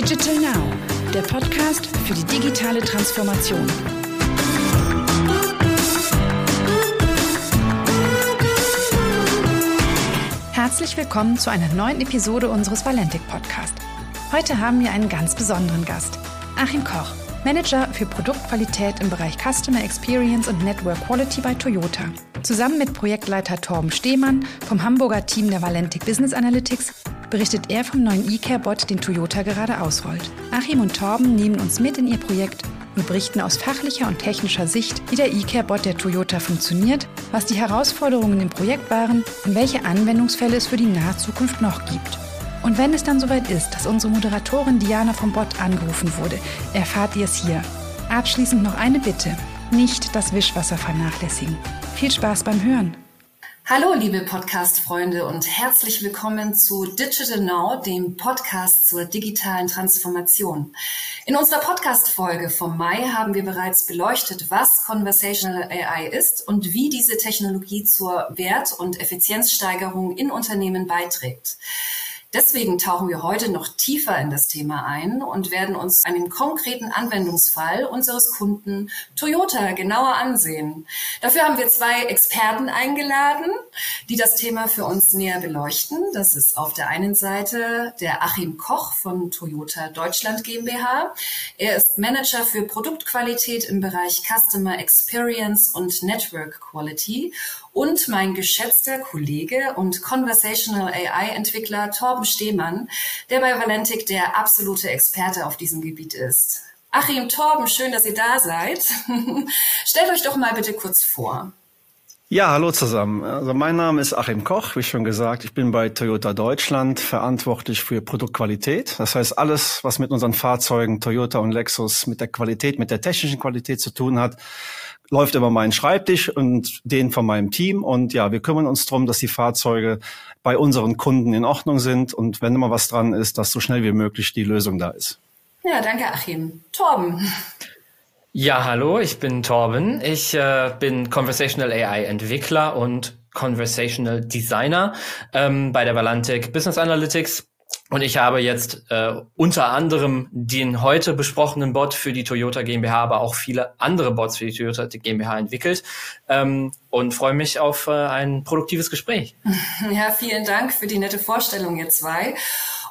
Digital Now, der Podcast für die digitale Transformation. Herzlich willkommen zu einer neuen Episode unseres Valentic Podcast. Heute haben wir einen ganz besonderen Gast, Achim Koch, Manager für Produktqualität im Bereich Customer Experience und Network Quality bei Toyota. Zusammen mit Projektleiter Torben Stehmann vom Hamburger Team der Valentic Business Analytics berichtet er vom neuen eCare-Bot, den Toyota gerade ausrollt. Achim und Torben nehmen uns mit in ihr Projekt und berichten aus fachlicher und technischer Sicht, wie der eCare-Bot der Toyota funktioniert, was die Herausforderungen im Projekt waren und welche Anwendungsfälle es für die nahe Zukunft noch gibt. Und wenn es dann soweit ist, dass unsere Moderatorin Diana vom Bot angerufen wurde, erfahrt ihr es hier. Abschließend noch eine Bitte. Nicht das Wischwasser vernachlässigen. Viel Spaß beim Hören. Hallo, liebe Podcast-Freunde und herzlich willkommen zu Digital Now, dem Podcast zur digitalen Transformation. In unserer Podcast-Folge vom Mai haben wir bereits beleuchtet, was Conversational AI ist und wie diese Technologie zur Wert- und Effizienzsteigerung in Unternehmen beiträgt. Deswegen tauchen wir heute noch tiefer in das Thema ein und werden uns einen konkreten Anwendungsfall unseres Kunden Toyota genauer ansehen. Dafür haben wir zwei Experten eingeladen, die das Thema für uns näher beleuchten. Das ist auf der einen Seite der Achim Koch von Toyota Deutschland GmbH. Er ist Manager für Produktqualität im Bereich Customer Experience und Network Quality und mein geschätzter Kollege und Conversational AI-Entwickler Torben Stehmann, der bei Valentic der absolute Experte auf diesem Gebiet ist. Achim, Torben, schön, dass ihr da seid. Stellt euch doch mal bitte kurz vor. Ja, hallo zusammen. Also mein Name ist Achim Koch, wie schon gesagt. Ich bin bei Toyota Deutschland verantwortlich für Produktqualität. Das heißt, alles, was mit unseren Fahrzeugen Toyota und Lexus mit der Qualität, mit der technischen Qualität zu tun hat, läuft über meinen Schreibtisch und den von meinem Team. Und ja, wir kümmern uns darum, dass die Fahrzeuge bei unseren Kunden in Ordnung sind und wenn immer was dran ist, dass so schnell wie möglich die Lösung da ist. Ja, danke Achim. Torben. Ja, hallo, ich bin Torben. Ich äh, bin Conversational AI Entwickler und Conversational Designer ähm, bei der Valantic Business Analytics und ich habe jetzt äh, unter anderem den heute besprochenen Bot für die Toyota GmbH, aber auch viele andere Bots für die Toyota GmbH entwickelt ähm, und freue mich auf äh, ein produktives Gespräch. Ja, vielen Dank für die nette Vorstellung, ihr zwei.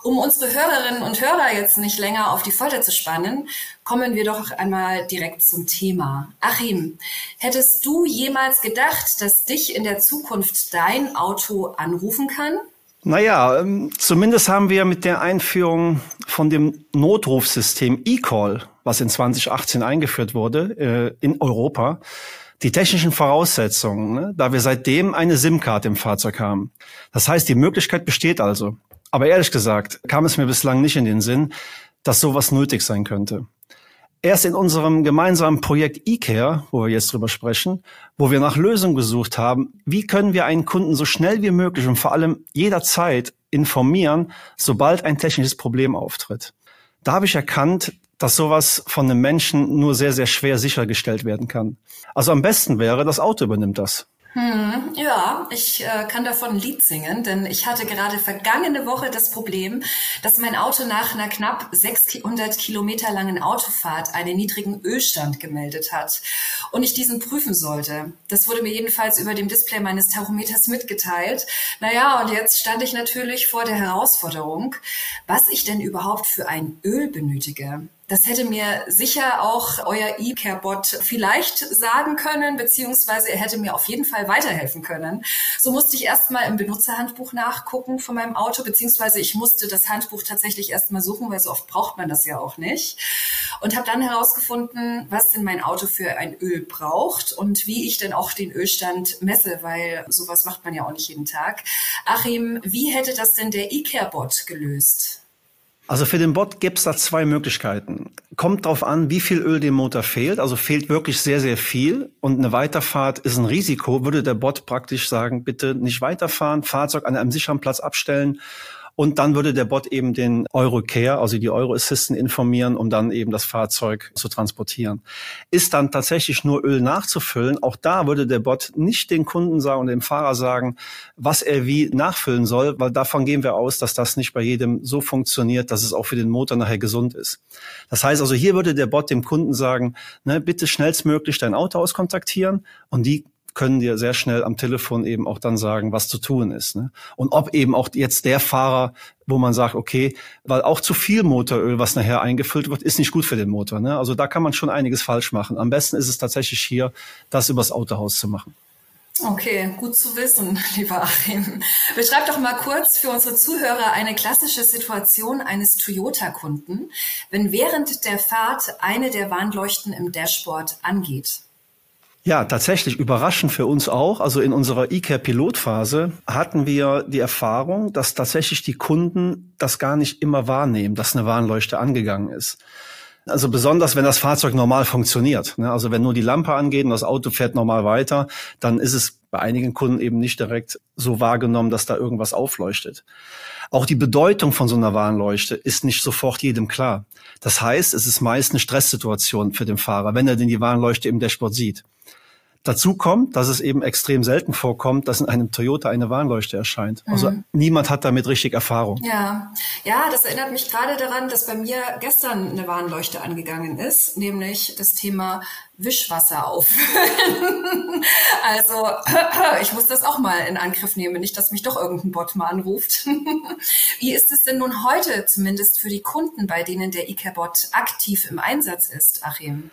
Um unsere Hörerinnen und Hörer jetzt nicht länger auf die Folter zu spannen, kommen wir doch einmal direkt zum Thema. Achim, hättest du jemals gedacht, dass dich in der Zukunft dein Auto anrufen kann? Naja, ähm, zumindest haben wir mit der Einführung von dem Notrufsystem eCall, was in 2018 eingeführt wurde, äh, in Europa, die technischen Voraussetzungen, ne, da wir seitdem eine SIM-Card im Fahrzeug haben. Das heißt, die Möglichkeit besteht also. Aber ehrlich gesagt, kam es mir bislang nicht in den Sinn, dass sowas nötig sein könnte. Erst in unserem gemeinsamen Projekt eCare, wo wir jetzt drüber sprechen, wo wir nach Lösungen gesucht haben, wie können wir einen Kunden so schnell wie möglich und vor allem jederzeit informieren, sobald ein technisches Problem auftritt. Da habe ich erkannt, dass sowas von einem Menschen nur sehr, sehr schwer sichergestellt werden kann. Also am besten wäre, das Auto übernimmt das. Hm, ja, ich äh, kann davon ein Lied singen, denn ich hatte gerade vergangene Woche das Problem, dass mein Auto nach einer knapp 600 Kilometer langen Autofahrt einen niedrigen Ölstand gemeldet hat und ich diesen prüfen sollte. Das wurde mir jedenfalls über dem Display meines Tachometers mitgeteilt. Naja, und jetzt stand ich natürlich vor der Herausforderung, was ich denn überhaupt für ein Öl benötige. Das hätte mir sicher auch euer E-Care-Bot vielleicht sagen können, beziehungsweise er hätte mir auf jeden Fall weiterhelfen können. So musste ich erstmal im Benutzerhandbuch nachgucken von meinem Auto, beziehungsweise ich musste das Handbuch tatsächlich erstmal suchen, weil so oft braucht man das ja auch nicht. Und habe dann herausgefunden, was denn mein Auto für ein Öl braucht und wie ich denn auch den Ölstand messe, weil sowas macht man ja auch nicht jeden Tag. Achim, wie hätte das denn der E-Care-Bot gelöst? Also für den Bot gibt es da zwei Möglichkeiten. Kommt drauf an, wie viel Öl dem Motor fehlt. Also fehlt wirklich sehr, sehr viel und eine Weiterfahrt ist ein Risiko, würde der Bot praktisch sagen, bitte nicht weiterfahren, Fahrzeug an einem sicheren Platz abstellen Und dann würde der Bot eben den Eurocare, also die Euro Assistant informieren, um dann eben das Fahrzeug zu transportieren. Ist dann tatsächlich nur Öl nachzufüllen, auch da würde der Bot nicht den Kunden sagen und dem Fahrer sagen, was er wie nachfüllen soll, weil davon gehen wir aus, dass das nicht bei jedem so funktioniert, dass es auch für den Motor nachher gesund ist. Das heißt also, hier würde der Bot dem Kunden sagen, ne, bitte schnellstmöglich dein Autohaus kontaktieren und die können dir sehr schnell am Telefon eben auch dann sagen, was zu tun ist. Ne? Und ob eben auch jetzt der Fahrer, wo man sagt, okay, weil auch zu viel Motoröl, was nachher eingefüllt wird, ist nicht gut für den Motor. Ne? Also da kann man schon einiges falsch machen. Am besten ist es tatsächlich hier, das übers Autohaus zu machen. Okay, gut zu wissen, lieber Achim. Beschreib doch mal kurz für unsere Zuhörer eine klassische Situation eines Toyota-Kunden, wenn während der Fahrt eine der Warnleuchten im Dashboard angeht. Ja, tatsächlich überraschend für uns auch. Also in unserer eCare-Pilotphase hatten wir die Erfahrung, dass tatsächlich die Kunden das gar nicht immer wahrnehmen, dass eine Warnleuchte angegangen ist. Also besonders, wenn das Fahrzeug normal funktioniert. Ne? Also wenn nur die Lampe angeht und das Auto fährt normal weiter, dann ist es bei einigen Kunden eben nicht direkt so wahrgenommen, dass da irgendwas aufleuchtet. Auch die Bedeutung von so einer Warnleuchte ist nicht sofort jedem klar. Das heißt, es ist meist eine Stresssituation für den Fahrer, wenn er denn die Warnleuchte im Dashboard sieht. Dazu kommt, dass es eben extrem selten vorkommt, dass in einem Toyota eine Warnleuchte erscheint. Also mhm. niemand hat damit richtig Erfahrung. Ja, ja, das erinnert mich gerade daran, dass bei mir gestern eine Warnleuchte angegangen ist, nämlich das Thema Wischwasser auffüllen. also ich muss das auch mal in Angriff nehmen, nicht, dass mich doch irgendein Bot mal anruft. Wie ist es denn nun heute, zumindest für die Kunden, bei denen der ICARE-Bot aktiv im Einsatz ist, Achim?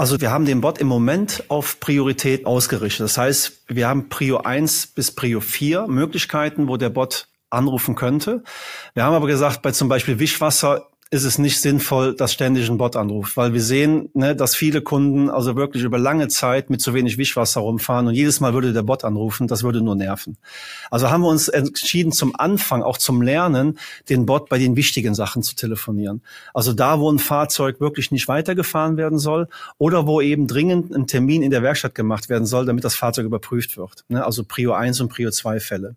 Also wir haben den Bot im Moment auf Priorität ausgerichtet. Das heißt, wir haben Prio 1 bis Prio 4 Möglichkeiten, wo der Bot anrufen könnte. Wir haben aber gesagt, bei zum Beispiel Wischwasser ist es nicht sinnvoll, dass ständig ein Bot anruft, weil wir sehen, ne, dass viele Kunden also wirklich über lange Zeit mit zu wenig Wischwasser rumfahren und jedes Mal würde der Bot anrufen, das würde nur nerven. Also haben wir uns entschieden, zum Anfang, auch zum Lernen, den Bot bei den wichtigen Sachen zu telefonieren. Also da, wo ein Fahrzeug wirklich nicht weitergefahren werden soll oder wo eben dringend ein Termin in der Werkstatt gemacht werden soll, damit das Fahrzeug überprüft wird. Ne, also Prio 1 und Prio 2 Fälle.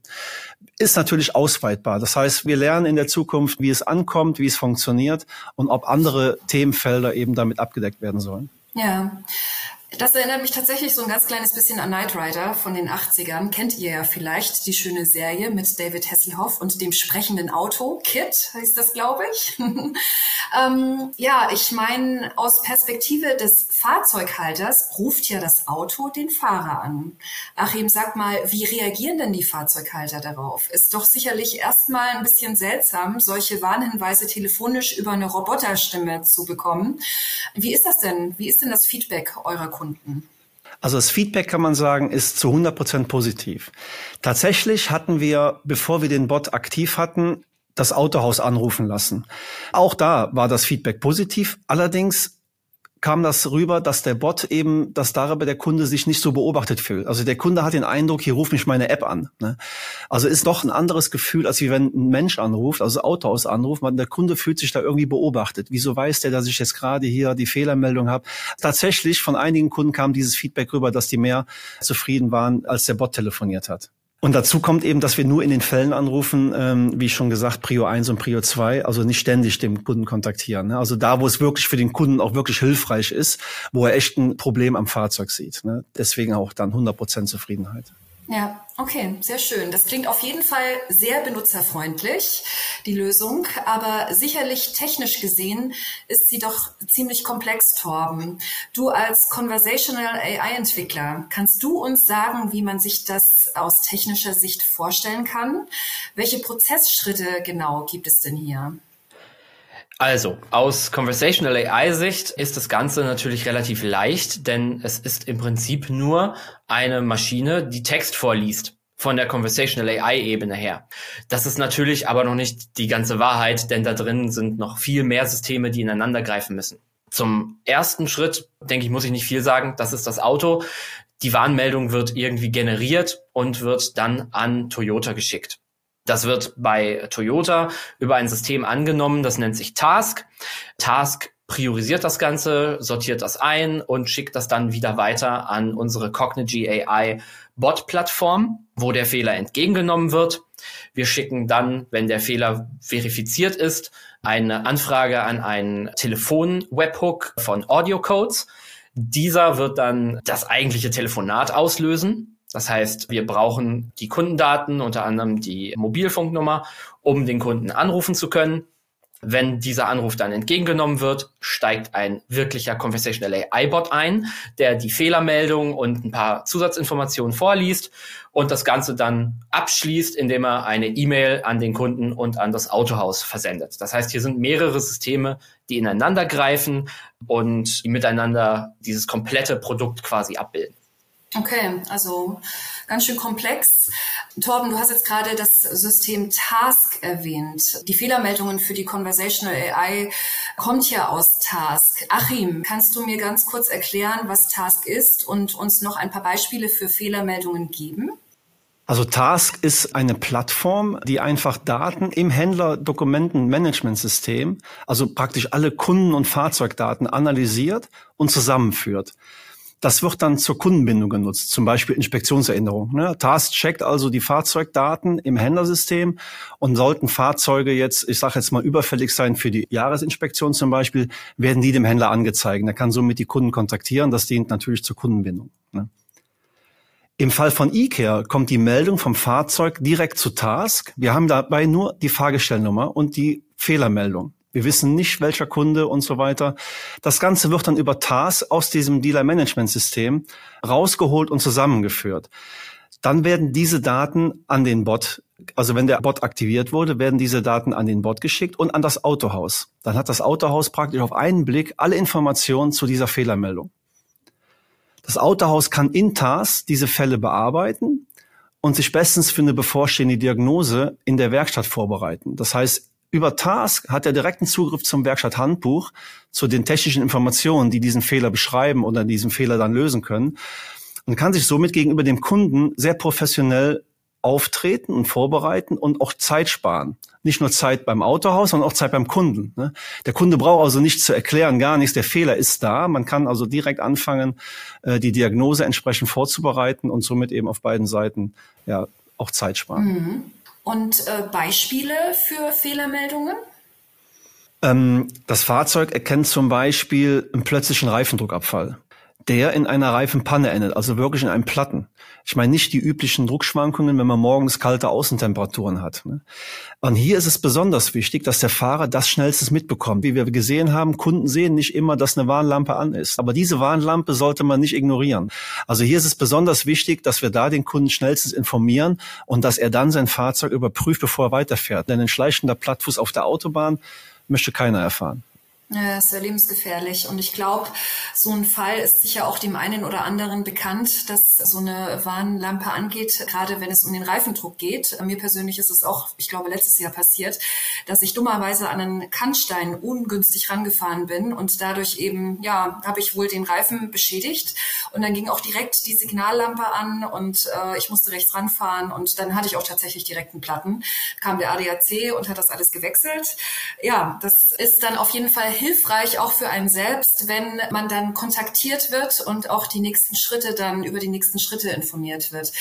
Ist natürlich ausweitbar. Das heißt, wir lernen in der Zukunft, wie es ankommt, wie es funktioniert funktioniert und ob andere Themenfelder eben damit abgedeckt werden sollen. Ja, das erinnert mich tatsächlich so ein ganz kleines bisschen an Knight Rider von den 80ern. Kennt ihr ja vielleicht die schöne Serie mit David Hasselhoff und dem sprechenden Auto. Kit heißt das, glaube ich. ähm, ja, ich meine, aus Perspektive des Fahrzeughalters ruft ja das Auto den Fahrer an. Achim, sag mal, wie reagieren denn die Fahrzeughalter darauf? Ist doch sicherlich erstmal ein bisschen seltsam, solche Warnhinweise telefonisch über eine Roboterstimme zu bekommen. Wie ist das denn? Wie ist denn das Feedback eurer Kunden? Kunden? Also das Feedback kann man sagen, ist zu 100 Prozent positiv. Tatsächlich hatten wir, bevor wir den Bot aktiv hatten, das Autohaus anrufen lassen. Auch da war das Feedback positiv. Allerdings kam das rüber, dass der Bot eben, dass darüber der Kunde sich nicht so beobachtet fühlt. Also der Kunde hat den Eindruck, hier ruft mich meine App an. Ne? Also ist doch ein anderes Gefühl, als wie wenn ein Mensch anruft, also Autohaus anruft. Man, der Kunde fühlt sich da irgendwie beobachtet. Wieso weiß der, dass ich jetzt gerade hier die Fehlermeldung habe? Tatsächlich von einigen Kunden kam dieses Feedback rüber, dass die mehr zufrieden waren, als der Bot telefoniert hat. Und dazu kommt eben, dass wir nur in den Fällen anrufen, ähm, wie schon gesagt, Prio 1 und Prio 2, also nicht ständig den Kunden kontaktieren. Ne? Also da, wo es wirklich für den Kunden auch wirklich hilfreich ist, wo er echt ein Problem am Fahrzeug sieht. Ne? Deswegen auch dann 100 Prozent Zufriedenheit. Ja, okay, sehr schön. Das klingt auf jeden Fall sehr benutzerfreundlich, die Lösung. Aber sicherlich technisch gesehen ist sie doch ziemlich komplex, Torben. Du als Conversational AI-Entwickler, kannst du uns sagen, wie man sich das aus technischer Sicht vorstellen kann? Welche Prozessschritte genau gibt es denn hier? Also, aus Conversational AI-Sicht ist das Ganze natürlich relativ leicht, denn es ist im Prinzip nur eine Maschine, die Text vorliest von der Conversational AI-Ebene her. Das ist natürlich aber noch nicht die ganze Wahrheit, denn da drin sind noch viel mehr Systeme, die ineinander greifen müssen. Zum ersten Schritt, denke ich, muss ich nicht viel sagen. Das ist das Auto. Die Warnmeldung wird irgendwie generiert und wird dann an Toyota geschickt. Das wird bei Toyota über ein System angenommen, das nennt sich Task. Task priorisiert das Ganze, sortiert das ein und schickt das dann wieder weiter an unsere Cognigy AI Bot-Plattform, wo der Fehler entgegengenommen wird. Wir schicken dann, wenn der Fehler verifiziert ist, eine Anfrage an einen Telefon-Webhook von Audio Codes. Dieser wird dann das eigentliche Telefonat auslösen. Das heißt, wir brauchen die Kundendaten, unter anderem die Mobilfunknummer, um den Kunden anrufen zu können. Wenn dieser Anruf dann entgegengenommen wird, steigt ein wirklicher Conversational AI-Bot ein, der die Fehlermeldung und ein paar Zusatzinformationen vorliest und das Ganze dann abschließt, indem er eine E-Mail an den Kunden und an das Autohaus versendet. Das heißt, hier sind mehrere Systeme, die ineinander greifen und miteinander dieses komplette Produkt quasi abbilden. Okay, also ganz schön komplex. Torben, du hast jetzt gerade das System Task erwähnt. Die Fehlermeldungen für die Conversational AI kommt ja aus Task. Achim, kannst du mir ganz kurz erklären, was Task ist und uns noch ein paar Beispiele für Fehlermeldungen geben? Also Task ist eine Plattform, die einfach Daten im Händler-Dokumenten-Management-System, also praktisch alle Kunden- und Fahrzeugdaten analysiert und zusammenführt. Das wird dann zur Kundenbindung genutzt, zum Beispiel Inspektionserinnerung. Ne? TASK checkt also die Fahrzeugdaten im Händlersystem und sollten Fahrzeuge jetzt, ich sage jetzt mal, überfällig sein für die Jahresinspektion zum Beispiel, werden die dem Händler angezeigt. Er kann somit die Kunden kontaktieren. Das dient natürlich zur Kundenbindung. Ne? Im Fall von eCare kommt die Meldung vom Fahrzeug direkt zu Task. Wir haben dabei nur die Fahrgestellnummer und die Fehlermeldung. Wir wissen nicht, welcher Kunde und so weiter. Das Ganze wird dann über TAS aus diesem Dealer-Management-System rausgeholt und zusammengeführt. Dann werden diese Daten an den Bot, also wenn der Bot aktiviert wurde, werden diese Daten an den Bot geschickt und an das Autohaus. Dann hat das Autohaus praktisch auf einen Blick alle Informationen zu dieser Fehlermeldung. Das Autohaus kann in TAS diese Fälle bearbeiten und sich bestens für eine bevorstehende Diagnose in der Werkstatt vorbereiten. Das heißt, über Task hat er direkten Zugriff zum Werkstatthandbuch, zu den technischen Informationen, die diesen Fehler beschreiben oder diesen Fehler dann lösen können und kann sich somit gegenüber dem Kunden sehr professionell auftreten und vorbereiten und auch Zeit sparen. Nicht nur Zeit beim Autohaus, sondern auch Zeit beim Kunden. Ne? Der Kunde braucht also nichts zu erklären, gar nichts. Der Fehler ist da. Man kann also direkt anfangen, äh, die Diagnose entsprechend vorzubereiten und somit eben auf beiden Seiten ja auch Zeit sparen. Mhm. Und äh, Beispiele für Fehlermeldungen? Ähm, das Fahrzeug erkennt zum Beispiel einen plötzlichen Reifendruckabfall der in einer Reifenpanne endet, also wirklich in einem Platten. Ich meine nicht die üblichen Druckschwankungen, wenn man morgens kalte Außentemperaturen hat. Ne? Und hier ist es besonders wichtig, dass der Fahrer das schnellstes mitbekommt. Wie wir gesehen haben, Kunden sehen nicht immer, dass eine Warnlampe an ist. Aber diese Warnlampe sollte man nicht ignorieren. Also hier ist es besonders wichtig, dass wir da den Kunden schnellstens informieren und dass er dann sein Fahrzeug überprüft, bevor er weiterfährt. Denn ein schleichender Plattfuß auf der Autobahn möchte keiner erfahren. Ja, ist ja lebensgefährlich. Und ich glaube, so ein Fall ist sicher auch dem einen oder anderen bekannt, dass so eine Warnlampe angeht, gerade wenn es um den Reifendruck geht. Mir persönlich ist es auch, ich glaube, letztes Jahr passiert, dass ich dummerweise an einen Kannstein ungünstig rangefahren bin und dadurch eben, ja, habe ich wohl den Reifen beschädigt. Und dann ging auch direkt die Signallampe an und äh, ich musste rechts ranfahren und dann hatte ich auch tatsächlich direkt einen Platten. Kam der ADAC und hat das alles gewechselt. Ja, das ist dann auf jeden Fall hilfreich auch für einen selbst, wenn man dann kontaktiert wird und auch die nächsten Schritte dann über die nächsten Schritte informiert wird.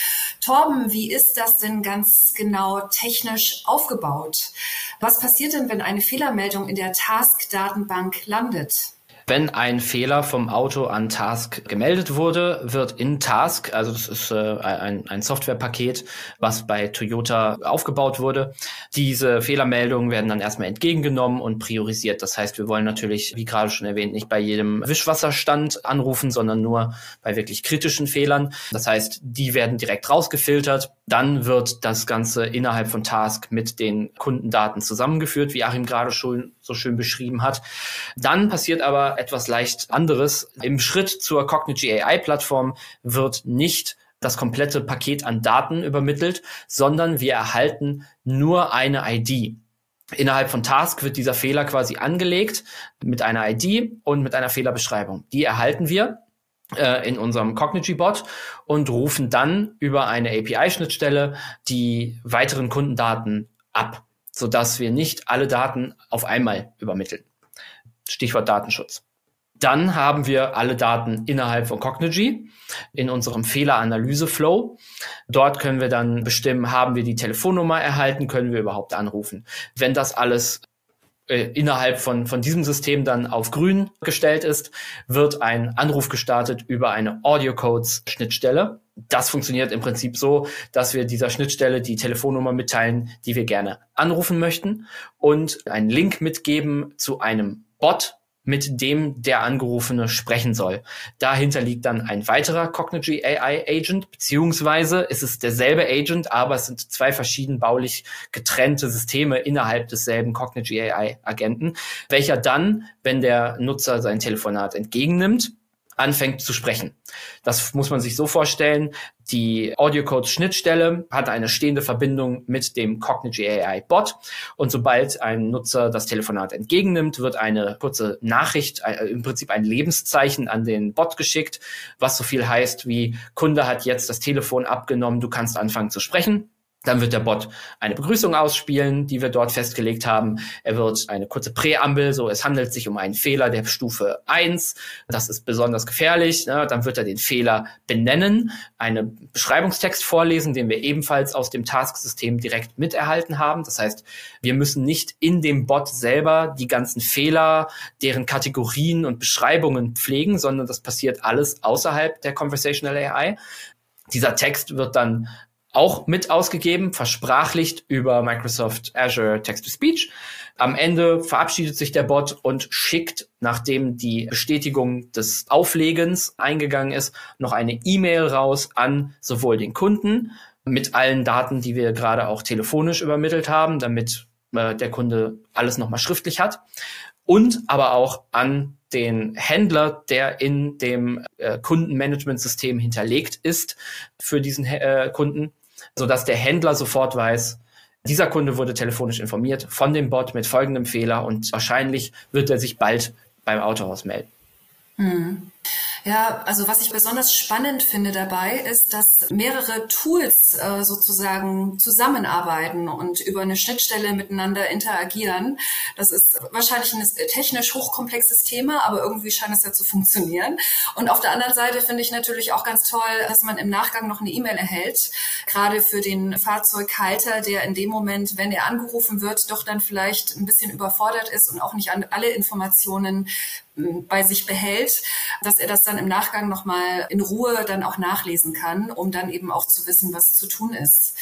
Torben, wie ist das denn ganz genau technisch aufgebaut? Was passiert denn, wenn eine Fehlermeldung in der Task-Datenbank landet? Wenn ein Fehler vom Auto an Task gemeldet wurde, wird in Task, also das ist äh, ein, ein Softwarepaket, was bei Toyota aufgebaut wurde, diese Fehlermeldungen werden dann erstmal entgegengenommen und priorisiert. Das heißt, wir wollen natürlich, wie gerade schon erwähnt, nicht bei jedem Wischwasserstand anrufen, sondern nur bei wirklich kritischen Fehlern. Das heißt, die werden direkt rausgefiltert. Dann wird das Ganze innerhalb von Task mit den Kundendaten zusammengeführt, wie Achim gerade schon so schön beschrieben hat. Dann passiert aber etwas leicht anderes. Im Schritt zur Cognigy AI Plattform wird nicht das komplette Paket an Daten übermittelt, sondern wir erhalten nur eine ID. Innerhalb von Task wird dieser Fehler quasi angelegt mit einer ID und mit einer Fehlerbeschreibung. Die erhalten wir in unserem Cognigy-Bot und rufen dann über eine API-Schnittstelle die weiteren Kundendaten ab, sodass wir nicht alle Daten auf einmal übermitteln. Stichwort Datenschutz. Dann haben wir alle Daten innerhalb von Cognigy in unserem Fehleranalyse-Flow. Dort können wir dann bestimmen, haben wir die Telefonnummer erhalten, können wir überhaupt anrufen. Wenn das alles äh, innerhalb von, von diesem System dann auf grün gestellt ist, wird ein Anruf gestartet über eine Audio Codes Schnittstelle. Das funktioniert im Prinzip so, dass wir dieser Schnittstelle die Telefonnummer mitteilen, die wir gerne anrufen möchten und einen Link mitgeben zu einem Bot, mit dem der Angerufene sprechen soll. Dahinter liegt dann ein weiterer Cognigy AI Agent, beziehungsweise ist es derselbe Agent, aber es sind zwei verschieden baulich getrennte Systeme innerhalb desselben Cognigy AI Agenten, welcher dann, wenn der Nutzer sein Telefonat entgegennimmt, anfängt zu sprechen. Das muss man sich so vorstellen. Die Audio-Code-Schnittstelle hat eine stehende Verbindung mit dem Cognigy AI Bot. Und sobald ein Nutzer das Telefonat entgegennimmt, wird eine kurze Nachricht, äh, im Prinzip ein Lebenszeichen an den Bot geschickt, was so viel heißt wie Kunde hat jetzt das Telefon abgenommen, du kannst anfangen zu sprechen. Dann wird der Bot eine Begrüßung ausspielen, die wir dort festgelegt haben. Er wird eine kurze Präambel, so es handelt sich um einen Fehler der Stufe 1. Das ist besonders gefährlich. Ne? Dann wird er den Fehler benennen, einen Beschreibungstext vorlesen, den wir ebenfalls aus dem Task-System direkt miterhalten haben. Das heißt, wir müssen nicht in dem Bot selber die ganzen Fehler, deren Kategorien und Beschreibungen pflegen, sondern das passiert alles außerhalb der Conversational AI. Dieser Text wird dann auch mit ausgegeben, versprachlicht über Microsoft Azure Text-to-Speech. Am Ende verabschiedet sich der Bot und schickt, nachdem die Bestätigung des Auflegens eingegangen ist, noch eine E-Mail raus an sowohl den Kunden mit allen Daten, die wir gerade auch telefonisch übermittelt haben, damit äh, der Kunde alles nochmal schriftlich hat. Und aber auch an den Händler, der in dem äh, Kundenmanagementsystem hinterlegt ist für diesen äh, Kunden, sodass der Händler sofort weiß, dieser Kunde wurde telefonisch informiert von dem Bot mit folgendem Fehler und wahrscheinlich wird er sich bald beim Autohaus melden. Hm. Ja, also was ich besonders spannend finde dabei, ist, dass mehrere Tools äh, sozusagen zusammenarbeiten und über eine Schnittstelle miteinander interagieren. Das ist wahrscheinlich ein technisch hochkomplexes Thema, aber irgendwie scheint es ja zu funktionieren. Und auf der anderen Seite finde ich natürlich auch ganz toll, dass man im Nachgang noch eine E-Mail erhält, gerade für den Fahrzeughalter, der in dem Moment, wenn er angerufen wird, doch dann vielleicht ein bisschen überfordert ist und auch nicht alle Informationen bei sich behält, dass er das dann im Nachgang nochmal in Ruhe dann auch nachlesen kann, um dann eben auch zu wissen, was zu tun ist.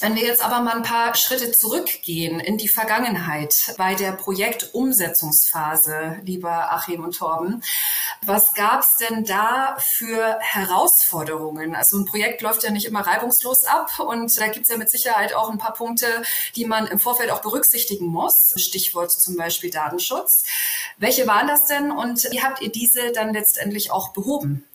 Wenn wir jetzt aber mal ein paar Schritte zurückgehen in die Vergangenheit bei der Projektumsetzungsphase, lieber Achim und Torben, was gab es denn da für Herausforderungen? Also ein Projekt läuft ja nicht immer reibungslos ab und da gibt es ja mit Sicherheit auch ein paar Punkte, die man im Vorfeld auch berücksichtigen muss. Stichwort zum Beispiel Datenschutz. Welche waren das denn und wie habt ihr diese dann letztendlich auch behoben?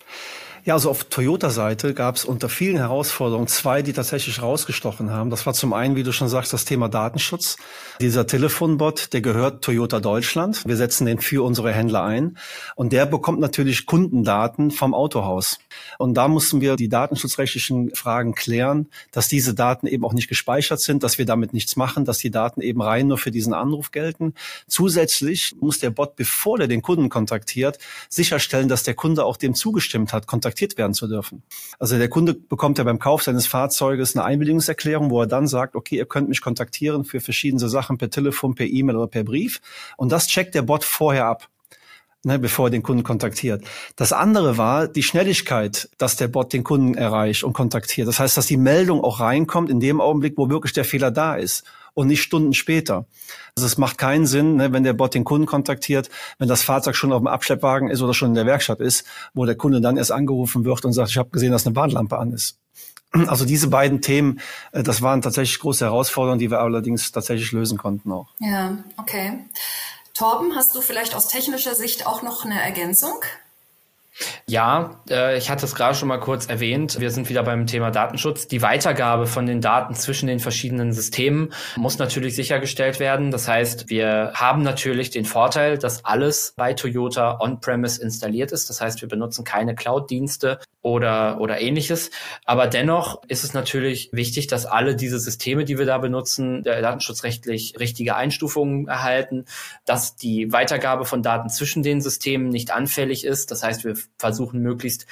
Ja, also auf Toyota-Seite gab es unter vielen Herausforderungen zwei, die tatsächlich rausgestochen haben. Das war zum einen, wie du schon sagst, das Thema Datenschutz. Dieser Telefonbot, der gehört Toyota Deutschland. Wir setzen den für unsere Händler ein. Und der bekommt natürlich Kundendaten vom Autohaus. Und da mussten wir die datenschutzrechtlichen Fragen klären, dass diese Daten eben auch nicht gespeichert sind, dass wir damit nichts machen, dass die Daten eben rein nur für diesen Anruf gelten. Zusätzlich muss der Bot, bevor der den Kunden kontaktiert, sicherstellen, dass der Kunde auch dem zugestimmt hat, kontaktiert werden zu dürfen. Also der Kunde bekommt ja beim Kauf seines Fahrzeuges eine Einwilligungserklärung, wo er dann sagt, okay, ihr könnt mich kontaktieren für verschiedene Sachen per Telefon, per E-Mail oder per Brief. Und das checkt der Bot vorher ab. Ne, bevor er den Kunden kontaktiert. Das andere war die Schnelligkeit, dass der Bot den Kunden erreicht und kontaktiert. Das heißt, dass die Meldung auch reinkommt in dem Augenblick, wo wirklich der Fehler da ist und nicht Stunden später. Also es macht keinen Sinn, ne, wenn der Bot den Kunden kontaktiert, wenn das Fahrzeug schon auf dem Abschleppwagen ist oder schon in der Werkstatt ist, wo der Kunde dann erst angerufen wird und sagt, ich habe gesehen, dass eine Warnlampe an ist. Also diese beiden Themen, äh, das waren tatsächlich große Herausforderungen, die wir allerdings tatsächlich lösen konnten auch. Ja, okay. Torben, hast du vielleicht aus technischer Sicht auch noch eine Ergänzung? Ja, äh, ich hatte es gerade schon mal kurz erwähnt. Wir sind wieder beim Thema Datenschutz. Die Weitergabe von den Daten zwischen den verschiedenen Systemen muss natürlich sichergestellt werden. Das heißt, wir haben natürlich den Vorteil, dass alles bei Toyota on-premise installiert ist. Das heißt, wir benutzen keine Cloud-Dienste oder, oder ähnliches. Aber dennoch ist es natürlich wichtig, dass alle diese Systeme, die wir da benutzen, datenschutzrechtlich richtige Einstufungen erhalten, dass die Weitergabe von Daten zwischen den Systemen nicht anfällig ist. Das heißt, wir versuchen möglichst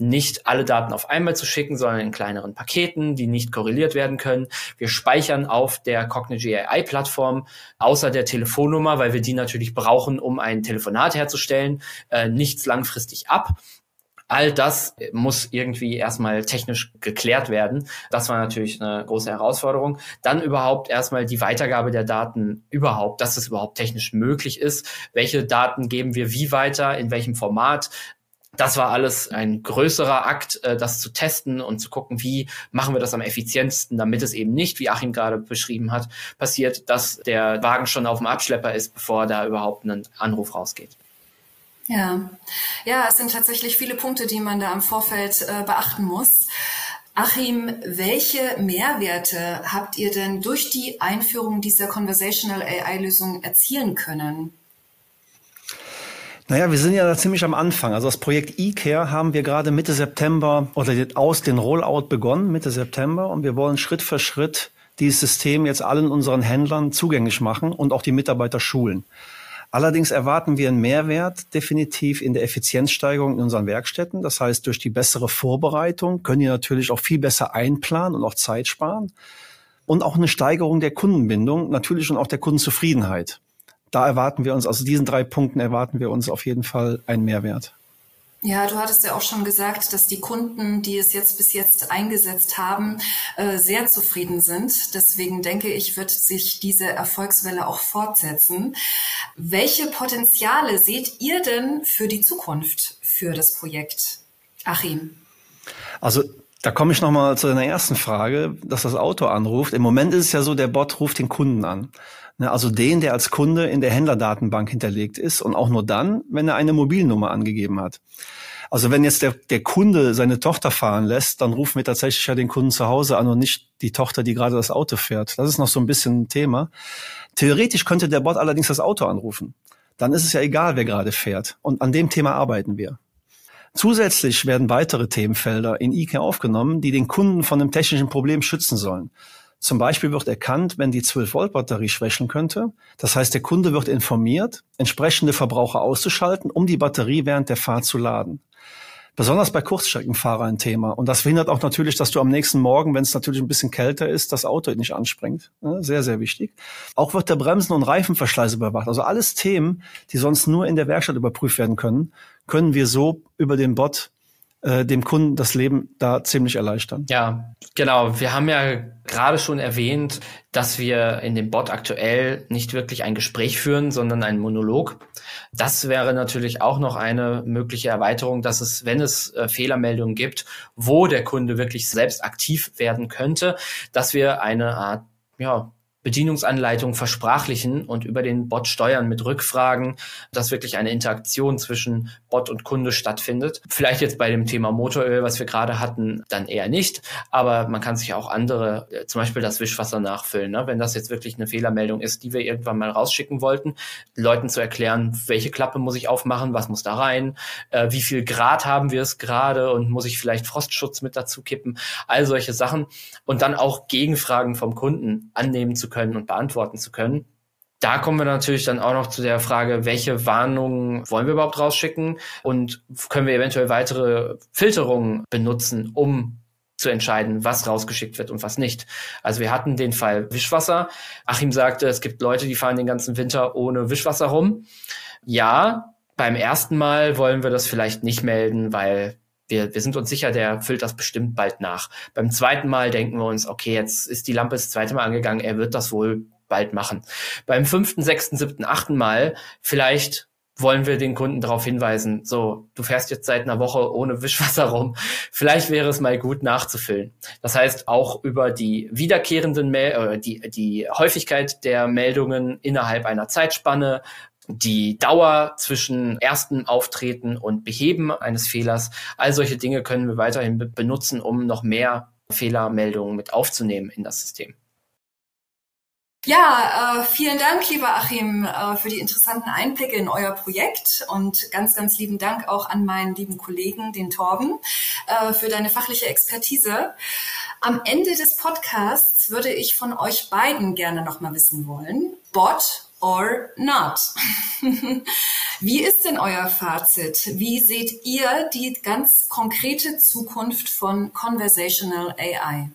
nicht alle Daten auf einmal zu schicken, sondern in kleineren Paketen, die nicht korreliert werden können. Wir speichern auf der Cognigy AI Plattform außer der Telefonnummer, weil wir die natürlich brauchen, um ein Telefonat herzustellen, äh, nichts langfristig ab. All das muss irgendwie erstmal technisch geklärt werden. Das war natürlich eine große Herausforderung. Dann überhaupt erstmal die Weitergabe der Daten überhaupt, dass es überhaupt technisch möglich ist. Welche Daten geben wir wie weiter, in welchem Format? Das war alles ein größerer Akt, äh, das zu testen und zu gucken, wie machen wir das am effizientesten, damit es eben nicht, wie Achim gerade beschrieben hat, passiert, dass der Wagen schon auf dem Abschlepper ist, bevor da überhaupt ein Anruf rausgeht. Ja, ja, es sind tatsächlich viele Punkte, die man da im Vorfeld äh, beachten muss. Achim, welche Mehrwerte habt ihr denn durch die Einführung dieser Conversational AI-Lösung erzielen können? Naja, wir sind ja da ziemlich am Anfang. Also das Projekt eCare haben wir gerade Mitte September oder aus den Rollout begonnen, Mitte September. Und wir wollen Schritt für Schritt dieses System jetzt allen unseren Händlern zugänglich machen und auch die Mitarbeiter schulen. Allerdings erwarten wir einen Mehrwert definitiv in der Effizienzsteigerung in unseren Werkstätten. Das heißt, durch die bessere Vorbereitung können die natürlich auch viel besser einplanen und auch Zeit sparen. Und auch eine Steigerung der Kundenbindung, natürlich und auch der Kundenzufriedenheit. Da erwarten wir uns, also diesen drei Punkten erwarten wir uns auf jeden Fall einen Mehrwert. Ja, du hattest ja auch schon gesagt, dass die Kunden, die es jetzt bis jetzt eingesetzt haben, äh, sehr zufrieden sind. Deswegen denke ich, wird sich diese Erfolgswelle auch fortsetzen. Welche Potenziale seht ihr denn für die Zukunft für das Projekt? Achim. Also da komme ich nochmal zu deiner ersten Frage, dass das Auto anruft. Im Moment ist es ja so, der Bot ruft den Kunden an. Ne, also den, der als Kunde in der Händlerdatenbank hinterlegt ist und auch nur dann, wenn er eine Mobilnummer angegeben hat. Also wenn jetzt der, der Kunde seine Tochter fahren lässt, dann rufen wir tatsächlich ja den Kunden zu Hause an und nicht die Tochter, die gerade das Auto fährt. Das ist noch so ein bisschen ein Thema. Theoretisch könnte der Bot allerdings das Auto anrufen. Dann ist es ja egal, wer gerade fährt. Und an dem Thema arbeiten wir. Zusätzlich werden weitere Themenfelder in IKEA aufgenommen, die den Kunden von einem technischen Problem schützen sollen. Zum Beispiel wird erkannt, wenn die 12-Volt-Batterie schwächeln könnte. Das heißt, der Kunde wird informiert, entsprechende Verbraucher auszuschalten, um die Batterie während der Fahrt zu laden. Besonders bei Kurzstreckenfahrern ein Thema. Und das verhindert auch natürlich, dass du am nächsten Morgen, wenn es natürlich ein bisschen kälter ist, das Auto nicht anspringt. Sehr, sehr wichtig. Auch wird der Bremsen- und Reifenverschleiß überwacht. Also alles Themen, die sonst nur in der Werkstatt überprüft werden können, können wir so über den Bot äh, dem Kunden das Leben da ziemlich erleichtern. Ja, genau. Wir haben ja gerade schon erwähnt, dass wir in dem Bot aktuell nicht wirklich ein Gespräch führen, sondern einen Monolog. Das wäre natürlich auch noch eine mögliche Erweiterung, dass es, wenn es äh, Fehlermeldungen gibt, wo der Kunde wirklich selbst aktiv werden könnte, dass wir eine Art ja, Bedienungsanleitung versprachlichen und über den Bot steuern mit Rückfragen, dass wirklich eine Interaktion zwischen Bot und Kunde stattfindet. Vielleicht jetzt bei dem Thema Motoröl, was wir gerade hatten, dann eher nicht, aber man kann sich auch andere, äh, zum Beispiel das Wischwasser nachfüllen. Ne? Wenn das jetzt wirklich eine Fehlermeldung ist, die wir irgendwann mal rausschicken wollten, Leuten zu erklären, welche Klappe muss ich aufmachen, was muss da rein, äh, wie viel Grad haben wir es gerade und muss ich vielleicht Frostschutz mit dazu kippen, all solche Sachen und dann auch Gegenfragen vom Kunden annehmen zu können und beantworten zu können. Da kommen wir natürlich dann auch noch zu der Frage, welche Warnungen wollen wir überhaupt rausschicken und können wir eventuell weitere Filterungen benutzen, um zu entscheiden, was rausgeschickt wird und was nicht. Also wir hatten den Fall Wischwasser. Achim sagte, es gibt Leute, die fahren den ganzen Winter ohne Wischwasser rum. Ja, beim ersten Mal wollen wir das vielleicht nicht melden, weil wir, wir sind uns sicher, der füllt das bestimmt bald nach. Beim zweiten Mal denken wir uns, okay, jetzt ist die Lampe das zweite Mal angegangen, er wird das wohl bald machen. Beim fünften, sechsten, siebten, achten Mal vielleicht wollen wir den Kunden darauf hinweisen, so, du fährst jetzt seit einer Woche ohne Wischwasser rum. Vielleicht wäre es mal gut nachzufüllen. Das heißt, auch über die wiederkehrenden, Mel äh, die, die Häufigkeit der Meldungen innerhalb einer Zeitspanne, die Dauer zwischen ersten Auftreten und Beheben eines Fehlers. All solche Dinge können wir weiterhin be benutzen, um noch mehr Fehlermeldungen mit aufzunehmen in das System. Ja, äh, vielen Dank, lieber Achim, äh, für die interessanten Einblicke in euer Projekt und ganz, ganz lieben Dank auch an meinen lieben Kollegen, den Torben, äh, für deine fachliche Expertise. Am Ende des Podcasts würde ich von euch beiden gerne nochmal wissen wollen, Bot or not? Wie ist denn euer Fazit? Wie seht ihr die ganz konkrete Zukunft von Conversational AI?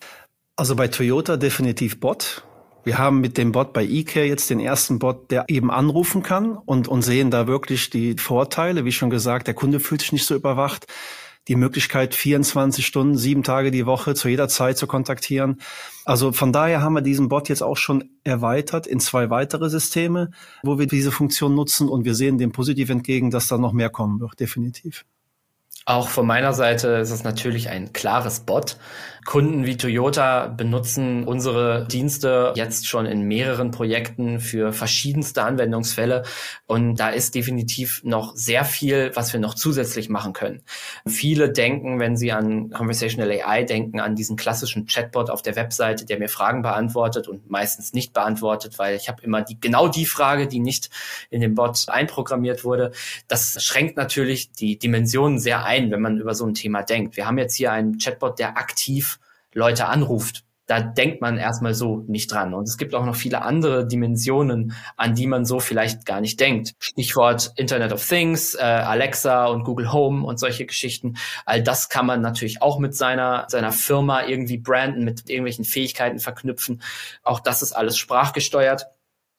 Also bei Toyota definitiv Bot wir haben mit dem Bot bei eCare jetzt den ersten Bot, der eben anrufen kann und, und sehen da wirklich die Vorteile. Wie schon gesagt, der Kunde fühlt sich nicht so überwacht. Die Möglichkeit, 24 Stunden, sieben Tage die Woche zu jeder Zeit zu kontaktieren. Also von daher haben wir diesen Bot jetzt auch schon erweitert in zwei weitere Systeme, wo wir diese Funktion nutzen und wir sehen dem positiv entgegen, dass da noch mehr kommen wird, definitiv. Auch von meiner Seite ist es natürlich ein klares Bot. Kunden wie Toyota benutzen unsere Dienste jetzt schon in mehreren Projekten für verschiedenste Anwendungsfälle. Und da ist definitiv noch sehr viel, was wir noch zusätzlich machen können. Viele denken, wenn sie an Conversational AI denken, an diesen klassischen Chatbot auf der Webseite, der mir Fragen beantwortet und meistens nicht beantwortet, weil ich habe immer die, genau die Frage, die nicht in den Bot einprogrammiert wurde. Das schränkt natürlich die Dimensionen sehr ein, wenn man über so ein Thema denkt. Wir haben jetzt hier einen Chatbot, der aktiv Leute anruft. Da denkt man erstmal so nicht dran. Und es gibt auch noch viele andere Dimensionen, an die man so vielleicht gar nicht denkt. Stichwort Internet of Things, äh, Alexa und Google Home und solche Geschichten. All das kann man natürlich auch mit seiner, seiner Firma irgendwie branden, mit irgendwelchen Fähigkeiten verknüpfen. Auch das ist alles sprachgesteuert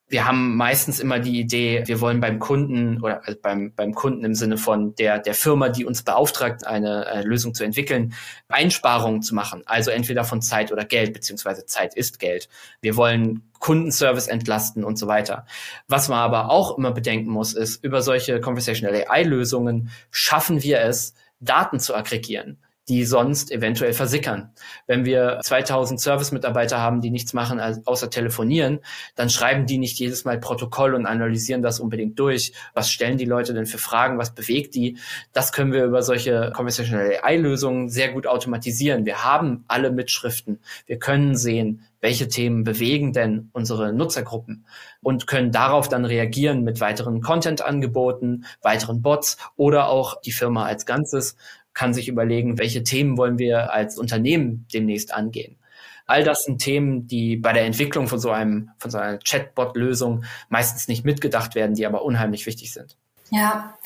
wir haben meistens immer die Idee, wir wollen beim Kunden oder also beim, beim Kunden im Sinne von der, der Firma, die uns beauftragt, eine äh, Lösung zu entwickeln, Einsparungen zu machen. Also entweder von Zeit oder Geld, beziehungsweise Zeit ist Geld. Wir wollen Kundenservice entlasten und so weiter. Was man aber auch immer bedenken muss, ist, über solche Conversational AI-Lösungen schaffen wir es, Daten zu aggregieren die sonst eventuell versickern. Wenn wir 2000 Service-Mitarbeiter haben, die nichts machen außer telefonieren, dann schreiben die nicht jedes Mal Protokoll und analysieren das unbedingt durch. Was stellen die Leute denn für Fragen? Was bewegt die? Das können wir über solche Conversational AI-Lösungen sehr gut automatisieren. Wir haben alle Mitschriften. Wir können sehen, welche Themen bewegen denn unsere Nutzergruppen und können darauf dann reagieren mit weiteren Content-Angeboten, weiteren Bots oder auch die Firma als Ganzes kann sich überlegen, welche Themen wollen wir als Unternehmen demnächst angehen. All das sind Themen, die bei der Entwicklung von so einem, von so einer Chatbot-Lösung meistens nicht mitgedacht werden, die aber unheimlich wichtig sind. Ja.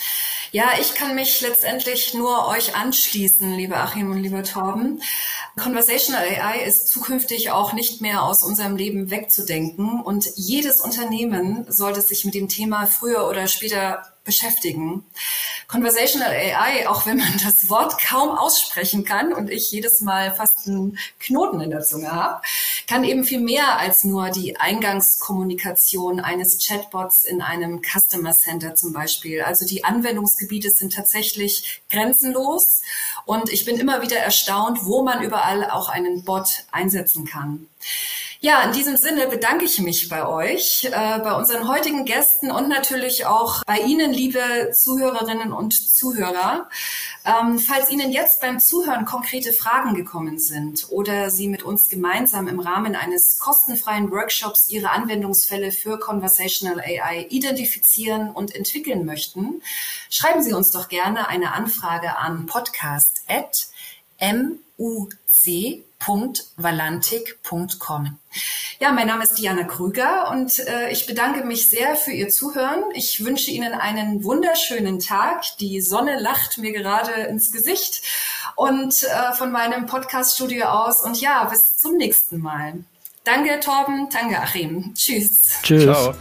Ja, ich kann mich letztendlich nur euch anschließen, lieber Achim und lieber Torben. Conversational AI ist zukünftig auch nicht mehr aus unserem Leben wegzudenken und jedes Unternehmen sollte sich mit dem Thema früher oder später beschäftigen. Conversational AI, auch wenn man das Wort kaum aussprechen kann und ich jedes Mal fast einen Knoten in der Zunge habe, kann eben viel mehr als nur die Eingangskommunikation eines Chatbots in einem Customer Center zum Beispiel. Also die Anwendungsgebiete sind tatsächlich grenzenlos und ich bin immer wieder erstaunt, wo man überall auch einen Bot einsetzen kann. Ja, in diesem Sinne bedanke ich mich bei euch, äh, bei unseren heutigen Gästen und natürlich auch bei Ihnen, liebe Zuhörerinnen und Zuhörer. Ähm, falls Ihnen jetzt beim Zuhören konkrete Fragen gekommen sind oder Sie mit uns gemeinsam im Rahmen eines kostenfreien Workshops Ihre Anwendungsfälle für Conversational AI identifizieren und entwickeln möchten, schreiben Sie uns doch gerne eine Anfrage an podcast.muc www.valantik.com. Ja, mein Name ist Diana Krüger und äh, ich bedanke mich sehr für Ihr Zuhören. Ich wünsche Ihnen einen wunderschönen Tag. Die Sonne lacht mir gerade ins Gesicht und äh, von meinem Podcaststudio aus. Und ja, bis zum nächsten Mal. Danke, Torben. Danke, Achim. Tschüss. Tschüss. Ciao.